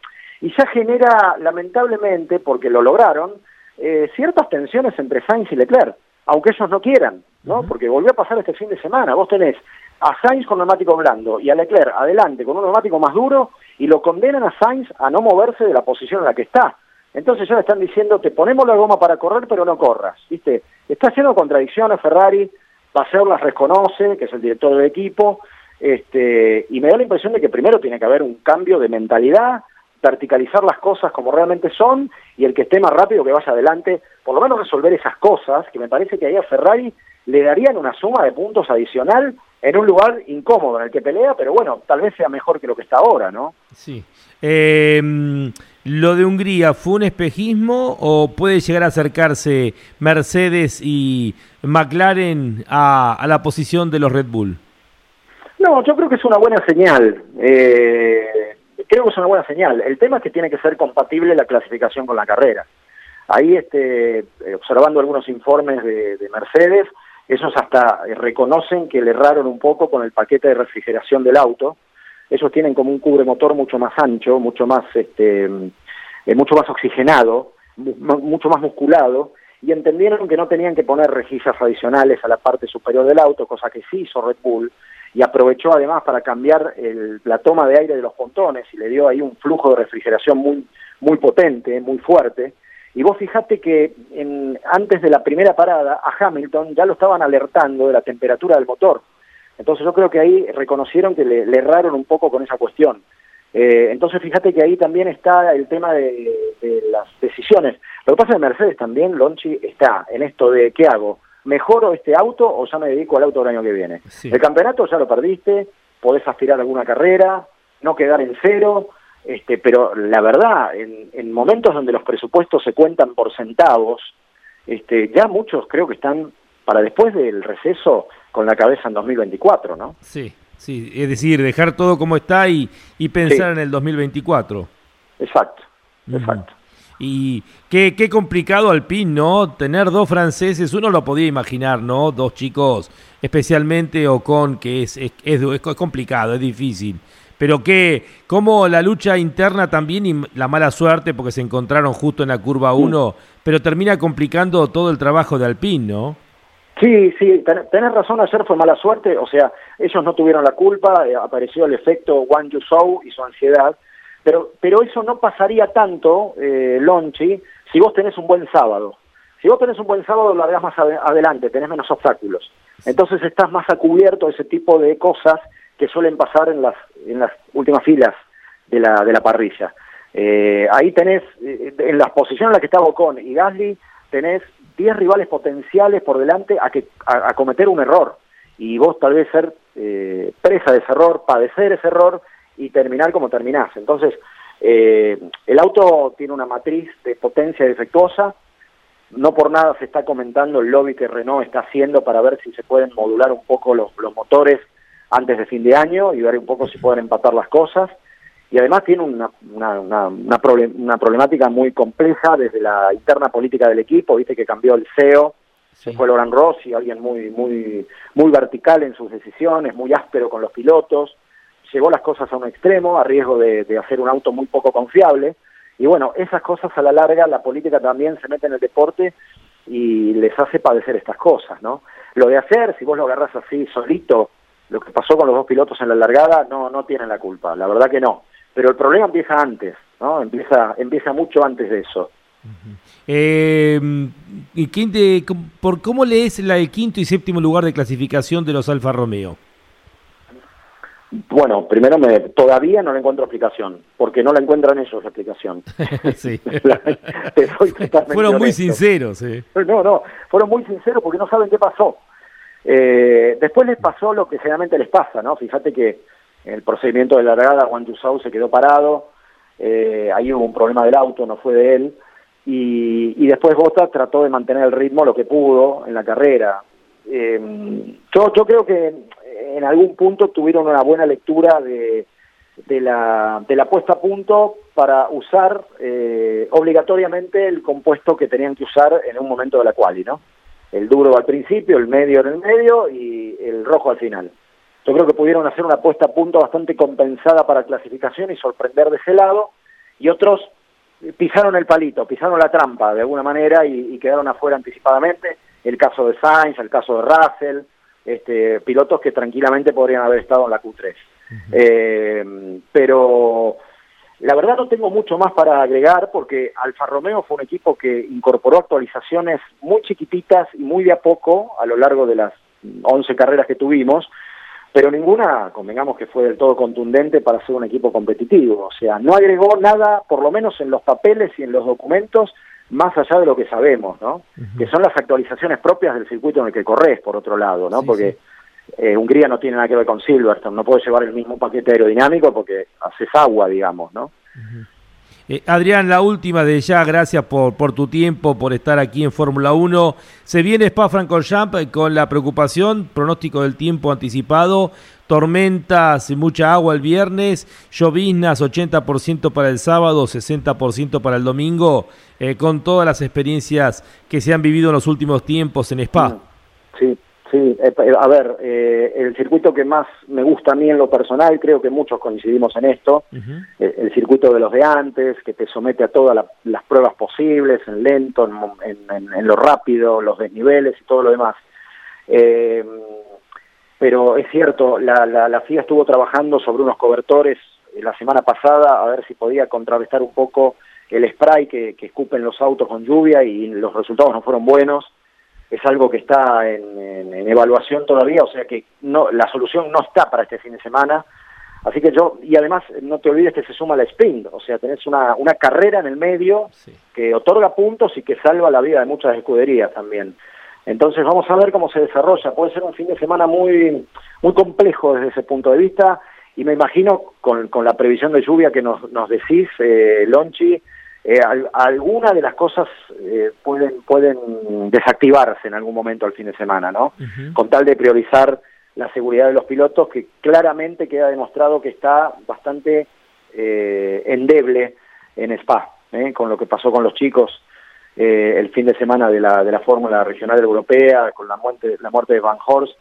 y ya genera, lamentablemente, porque lo lograron, eh, ciertas tensiones entre Sainz y Leclerc, aunque ellos no quieran, ¿no? Porque volvió a pasar este fin de semana. Vos tenés a Sainz con neumático blando y a Leclerc adelante con un neumático más duro y lo condenan a Sainz a no moverse de la posición en la que está. Entonces ya le están diciendo, te ponemos la goma para correr, pero no corras, ¿viste? Está haciendo contradicciones Ferrari, Paseo las reconoce, que es el director del equipo, este, y me da la impresión de que primero tiene que haber un cambio de mentalidad, verticalizar las cosas como realmente son, y el que esté más rápido que vaya adelante, por lo menos resolver esas cosas, que me parece que ahí a Ferrari le darían una suma de puntos adicional en un lugar incómodo en el que pelea, pero bueno, tal vez sea mejor que lo que está ahora, ¿no? Sí. Eh, ¿Lo de Hungría fue un espejismo o puede llegar a acercarse Mercedes y McLaren a, la posición de los Red Bull? No, yo creo que es una buena señal. Eh, creo que es una buena señal. El tema es que tiene que ser compatible la clasificación con la carrera. Ahí, este, eh, observando algunos informes de, de Mercedes, esos hasta reconocen que le erraron un poco con el paquete de refrigeración del auto. Ellos tienen como un cubremotor mucho más ancho, mucho más, este, eh, mucho más oxigenado, mucho más musculado, y entendieron que no tenían que poner rejillas adicionales a la parte superior del auto, cosa que sí hizo Red Bull, y aprovechó además para cambiar la toma de aire de los pontones y le dio ahí un flujo de refrigeración muy, muy potente, muy fuerte, y vos fijate que en, antes de la primera parada a Hamilton ya lo estaban alertando de la temperatura del motor. Entonces yo creo que ahí reconocieron que le, erraron un poco con esa cuestión. Eh, entonces fíjate que ahí también está el tema de, las decisiones. Lo que pasa en Mercedes también, Lonchi, está en esto de ¿qué hago? ¿Mejoro este auto o ya me dedico al auto el año que viene? El campeonato ya lo perdiste, podés aspirar a alguna carrera, no quedar en cero, este, pero la verdad, en, momentos donde los presupuestos se cuentan por centavos, este, ya muchos creo que están para después del receso con la cabeza en 2024, ¿no? Sí, sí, es decir, dejar todo como está y, y pensar en el 2024. Exacto, exacto. Y qué, qué complicado Alpine, ¿no? Tener dos franceses, uno lo podía imaginar, ¿no? Dos chicos, especialmente Ocon, que es, es, es, es complicado, es difícil pero que como la lucha interna también y la mala suerte porque se encontraron justo en la curva 1, pero termina complicando todo el trabajo de Alpine, ¿no? Sí, sí, tenés razón, ayer fue mala suerte, o sea, ellos no tuvieron la culpa, eh, apareció el efecto Wang Yusou y su ansiedad, pero, pero eso no pasaría tanto, eh, Lonchi, si vos tenés un buen sábado. Si vos tenés un buen sábado, lo harás más adelante, tenés menos obstáculos. Entonces estás más a cubierto de ese tipo de cosas que suelen pasar en las, en las últimas filas de la, de la parrilla. Eh, ahí tenés, eh, en las posiciones en las que está Bocón y Gasly, tenés 10 rivales potenciales por delante a, que, a, cometer un error. Y vos tal vez ser eh, presa de ese error, padecer ese error y terminar como terminás. Entonces, el auto tiene una matriz de potencia defectuosa, no por nada se está comentando el lobby que Renault está haciendo para ver si se pueden modular un poco los, los motores antes de fin de año y ver un poco si pueden empatar las cosas. Y además tiene una, una, una, problemática muy compleja desde la interna política del equipo, viste que cambió el CEO, se fue Loran Rossi, alguien muy, muy, muy vertical en sus decisiones, muy áspero con los pilotos, llevó las cosas a un extremo a riesgo de, hacer un auto muy poco confiable. Y bueno, esas cosas a la larga, la política también se mete en el deporte y les hace padecer estas cosas, ¿no? Lo de hacer, si vos lo agarras así solito, lo que pasó con los dos pilotos en la largada no, no tienen la culpa, la verdad que no. Pero el problema empieza antes, ¿no? Empieza, empieza mucho antes de eso. eh, ¿y ¿Por cómo lees la, el quinto y séptimo lugar de clasificación de los Alfa Romeo? Bueno, primero me, todavía no le encuentro explicación, porque no la encuentran ellos la explicación. sí. fueron muy sinceros. No, no, fueron muy sinceros porque no saben qué pasó. Eh, después les pasó lo que generalmente les pasa, ¿no? Fíjate que el procedimiento de largada, Juan Tusau se quedó parado, eh, ahí hubo un problema del auto, no fue de él, y, y después Bota trató de mantener el ritmo lo que pudo en la carrera. Eh, yo, yo creo que en algún punto tuvieron una buena lectura de, la, de la puesta a punto para usar eh, obligatoriamente el compuesto que tenían que usar en un momento de la quali, ¿no? El duro al principio, el medio en el medio y el rojo al final. Yo creo que pudieron hacer una puesta a punto bastante compensada para clasificación y sorprender de ese lado, y otros pisaron el palito, pisaron la trampa de alguna manera y quedaron afuera anticipadamente. El caso de Sainz, el caso de Russell, este, pilotos que tranquilamente podrían haber estado en la Q3. Eh, pero la verdad no tengo mucho más para agregar porque Alfa Romeo fue un equipo que incorporó actualizaciones muy chiquititas y muy de a poco a lo largo de las 11 carreras que tuvimos, pero ninguna, convengamos que fue del todo contundente para ser un equipo competitivo. O sea, no agregó nada, por lo menos en los papeles y en los documentos, más allá de lo que sabemos, ¿no? Que son las actualizaciones propias del circuito en el que corres, por otro lado, ¿no? porque eh, Hungría no tiene nada que ver con Silverstone, no puede llevar el mismo paquete aerodinámico porque haces agua, digamos, ¿no? Eh, Adrián, la última de ya, gracias por, por tu tiempo, por estar aquí en Fórmula 1. Se viene Spa-Francorchamps eh, con la preocupación, pronóstico del tiempo anticipado, tormentas, mucha agua el viernes, lloviznas 80% para el sábado, 60% para el domingo, eh, con todas las experiencias que se han vivido en los últimos tiempos en Spa. Sí, sí, eh, a ver, eh, el circuito que más me gusta a mí en lo personal, creo que muchos coincidimos en esto, el, circuito de los de antes, que te somete a todas las pruebas posibles, en lento, en, lo rápido, los desniveles y todo lo demás. Eh, pero es cierto, la, la, FIA estuvo trabajando sobre unos cobertores eh, la semana pasada a ver si podía contrarrestar un poco el spray que, que escupen los autos con lluvia y los resultados no fueron buenos. Es algo que está en, evaluación todavía, o sea que no, la solución no está para este fin de semana. Así que yo, y además no te olvides que se suma la sprint, o sea, tenés una, una carrera en el medio que otorga puntos y que salva la vida de muchas escuderías también. Entonces vamos a ver cómo se desarrolla. Puede ser un fin de semana muy, muy complejo desde ese punto de vista y me imagino con, con la previsión de lluvia que nos, nos decís, eh, Lonchi, eh, algunas de las cosas eh, pueden, pueden desactivarse en algún momento al fin de semana, ¿no? Con tal de priorizar la seguridad de los pilotos, que claramente queda demostrado que está bastante eh, endeble en Spa, ¿eh? con lo que pasó con los chicos eh, el fin de semana de la, de la Fórmula Regional Europea, con la muerte, la muerte de Van Horst.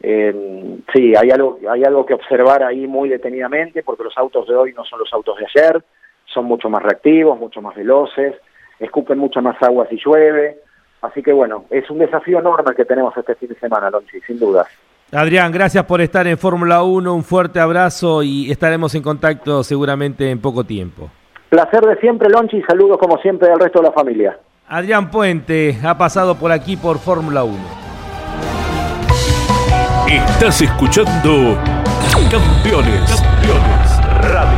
Eh, sí, hay algo, hay algo que observar ahí muy detenidamente, porque los autos de hoy no son los autos de ayer, son mucho más reactivos, mucho más veloces, escupen mucho más agua si llueve. Así que bueno, es un desafío enorme que tenemos este fin de semana, Lonchi, sin dudas. Adrián, gracias por estar en Fórmula 1, un fuerte abrazo y estaremos en contacto seguramente en poco tiempo. Placer de siempre, Lonchi, y saludos como siempre al resto de la familia. Adrián Puente ha pasado por aquí por Fórmula 1. Estás escuchando Campeones, Campeones Radio.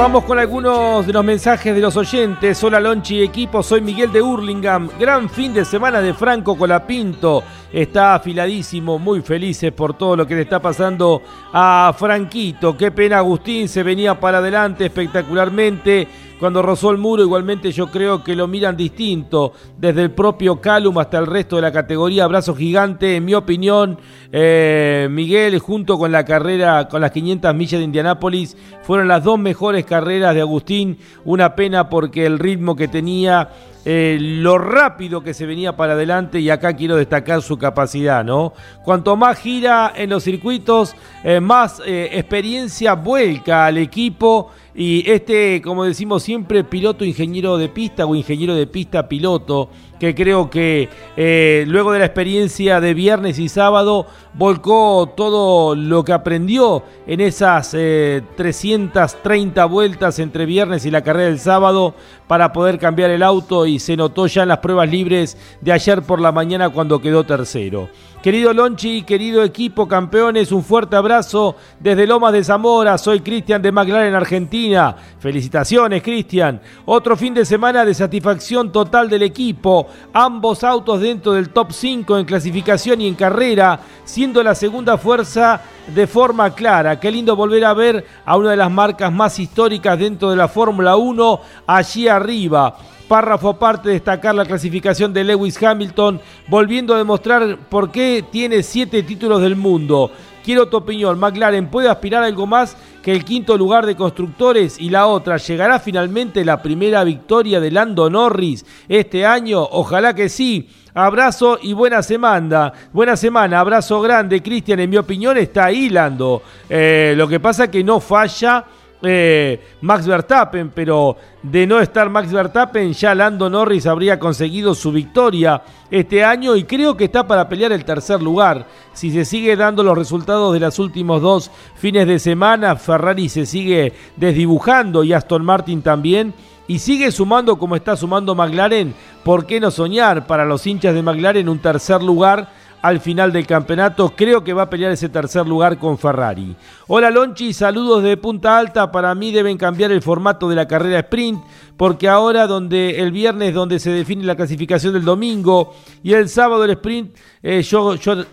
Vamos con algunos de los mensajes de los oyentes. Hola Lonchi equipo, soy Miguel de Hurlingham. Gran fin de semana de Franco Colapinto. Está afiladísimo, muy felices por todo lo que le está pasando a Franquito. Qué pena Agustín, se venía para adelante espectacularmente cuando rozó el muro, igualmente yo creo que lo miran distinto, desde el propio Calum hasta el resto de la categoría. Abrazo gigante, en mi opinión, eh, Miguel, junto con la carrera, con las 500 millas de Indianápolis, fueron las dos mejores carreras de Agustín. Una pena porque el ritmo que tenía eh, lo rápido que se venía para adelante y acá quiero destacar su capacidad, ¿no? Cuanto más gira en los circuitos, eh, más experiencia vuelca al equipo y este, como decimos siempre, piloto ingeniero de pista o ingeniero de pista piloto, que creo que eh, luego de la experiencia de viernes y sábado volcó todo lo que aprendió en esas 330 eh, vueltas entre viernes y la carrera del sábado para poder cambiar el auto y se notó ya en las pruebas libres de ayer por la mañana cuando quedó tercero. Querido Lonchi, querido equipo campeones, un fuerte abrazo desde Lomas de Zamora. Soy Cristian de McLaren, Argentina. Felicitaciones, Cristian. Otro fin de semana de satisfacción total del equipo. Ambos autos dentro del top 5 en clasificación y en carrera, siendo la segunda fuerza de forma clara. Qué lindo volver a ver a una de las marcas más históricas dentro de la Fórmula 1 allí arriba párrafo aparte destacar la clasificación de Lewis Hamilton, volviendo a demostrar por qué tiene siete títulos del mundo. Quiero tu opinión, McLaren puede aspirar algo más que el quinto lugar de constructores y la otra, ¿llegará finalmente la primera victoria de Lando Norris este año? Ojalá que sí. Abrazo y buena semana. Buena semana, abrazo grande. Cristian, en mi opinión, está ahí Lando. Eh, lo que pasa que no falla eh, Max Verstappen, pero de no estar Max Verstappen, ya Lando Norris habría conseguido su victoria este año y creo que está para pelear el tercer lugar. Si se sigue dando los resultados de los últimos dos fines de semana, Ferrari se sigue desdibujando y Aston Martin también. Y sigue sumando como está sumando McLaren. ¿Por qué no soñar para los hinchas de McLaren un tercer lugar? Al final del campeonato. Creo que va a pelear ese tercer lugar con Ferrari. Hola Lonchi, saludos de Punta Alta. Para mí deben cambiar el formato de la carrera sprint, porque ahora donde el viernes donde se define la clasificación del domingo y el sábado el sprint, eh,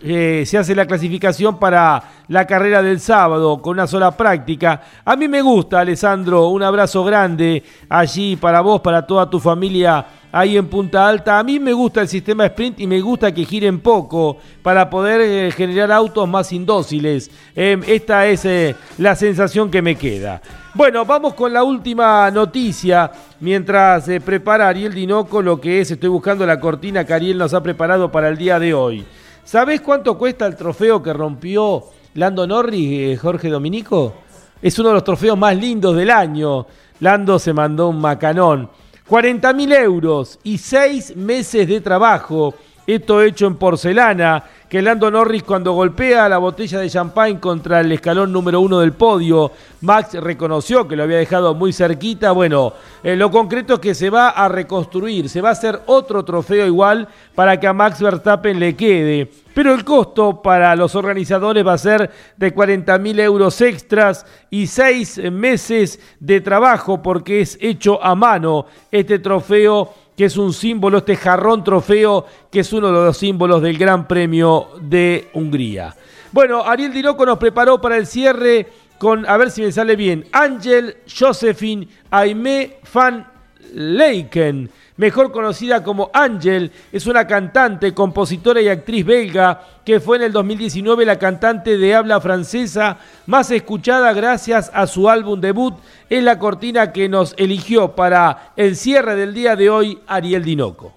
eh, se hace la clasificación para la carrera del sábado con una sola práctica. A mí me gusta, Alessandro. Un abrazo grande allí para vos, para toda tu familia ahí en Punta Alta. A mí me gusta el sistema sprint y me gusta que giren poco para poder eh, generar autos más indóciles. Em, esta es eh, la sensación que me queda. Bueno, vamos con la última noticia mientras eh, prepara Ariel Dinoco lo que es, estoy buscando la cortina que Ariel nos ha preparado para el día de hoy. ¿Sabés cuánto cuesta el trofeo que rompió Lando Norris, Jorge Dominico? Es uno de los trofeos más lindos del año. Lando se mandó un macanón. 40 mil euros y seis meses de trabajo. Esto hecho en porcelana, que Lando Norris cuando golpea la botella de champán contra el escalón número uno del podio, Max reconoció que lo había dejado muy cerquita. Bueno, eh, lo concreto es que se va a reconstruir, se va a hacer otro trofeo igual para que a Max Verstappen le quede. Pero el costo para los organizadores va a ser de 40 mil euros extras y seis meses de trabajo porque es hecho a mano este trofeo que es un símbolo, este jarrón trofeo, que es uno de los símbolos del Gran Premio de Hungría. Bueno, Ariel Dinoco nos preparó para el cierre con, a ver si me sale bien, Ángel Josephine Aimé van Leiken mejor conocida como Angel, es una cantante, compositora y actriz belga que fue en el 2019 la cantante de habla francesa más escuchada gracias a su álbum debut. Es la cortina que nos eligió para el cierre del día de hoy Ariel Dinoco.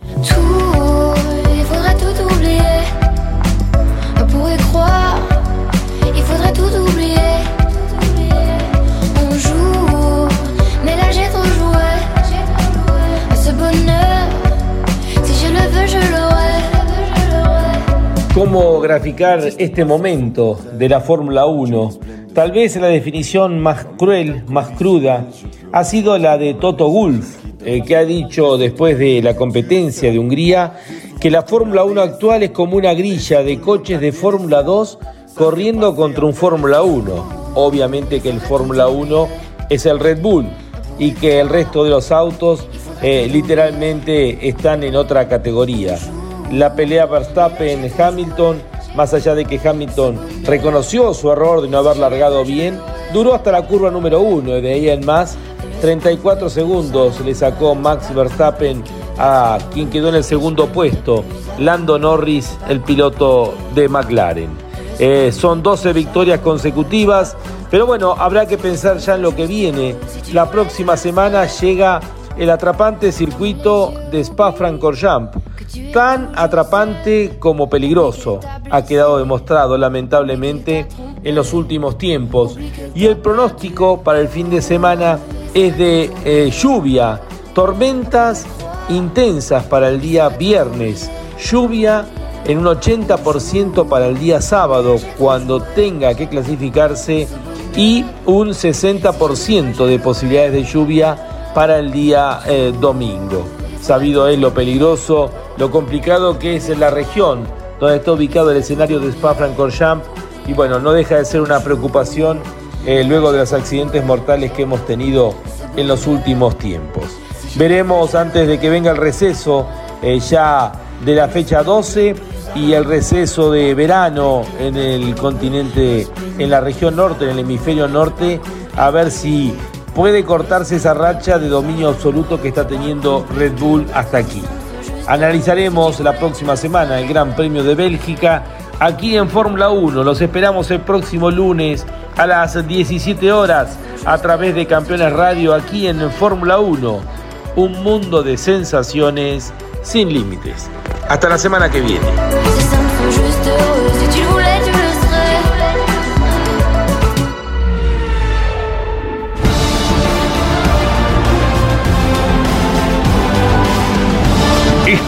¿Cómo graficar este momento de la Fórmula 1? Tal vez la definición más cruel, más cruda, ha sido la de Toto Wolff, eh, que ha dicho después de la competencia de Hungría que la Fórmula 1 actual es como una grilla de coches de Fórmula 2 corriendo contra un Fórmula 1. Obviamente que el Fórmula 1 es el Red Bull y que el resto de los autos eh, literalmente están en otra categoría la pelea Verstappen-Hamilton, más allá de que Hamilton reconoció su error de no haber largado bien, duró hasta la curva número uno y de ahí en más 34 segundos le sacó Max Verstappen a quien quedó en el segundo puesto, Lando Norris, el piloto de McLaren. Eh, son 12 victorias consecutivas, pero bueno, habrá que pensar ya en lo que viene. La próxima semana llega el atrapante circuito de Spa-Francorchamps tan atrapante como peligroso, ha quedado demostrado lamentablemente en los últimos tiempos. Y el pronóstico para el fin de semana es de eh, lluvia, tormentas intensas para el día viernes, lluvia en un 80% para el día sábado cuando tenga que clasificarse y un 60% de posibilidades de lluvia para el día eh, domingo. Sabido es lo peligroso, lo complicado que es en la región donde está ubicado el escenario de Spa-Francorchamps y bueno, no deja de ser una preocupación eh, luego de los accidentes mortales que hemos tenido en los últimos tiempos. Veremos antes de que venga el receso eh, ya de la fecha 12 y el receso de verano en el continente, en la región norte, en el hemisferio norte, a ver si puede cortarse esa racha de dominio absoluto que está teniendo Red Bull hasta aquí. Analizaremos la próxima semana el Gran Premio de Bélgica aquí en Fórmula 1. Los esperamos el próximo lunes a las 17 horas a través de Campeones Radio aquí en Fórmula 1. Un mundo de sensaciones sin límites. Hasta la semana que viene.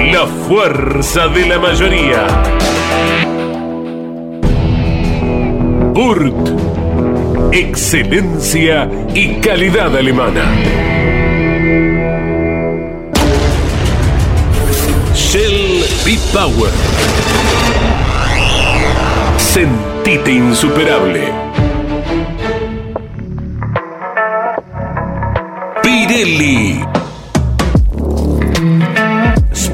La fuerza de la mayoría. Burt excelencia y calidad alemana. Shell B-Power. Sentite insuperable. Pirelli.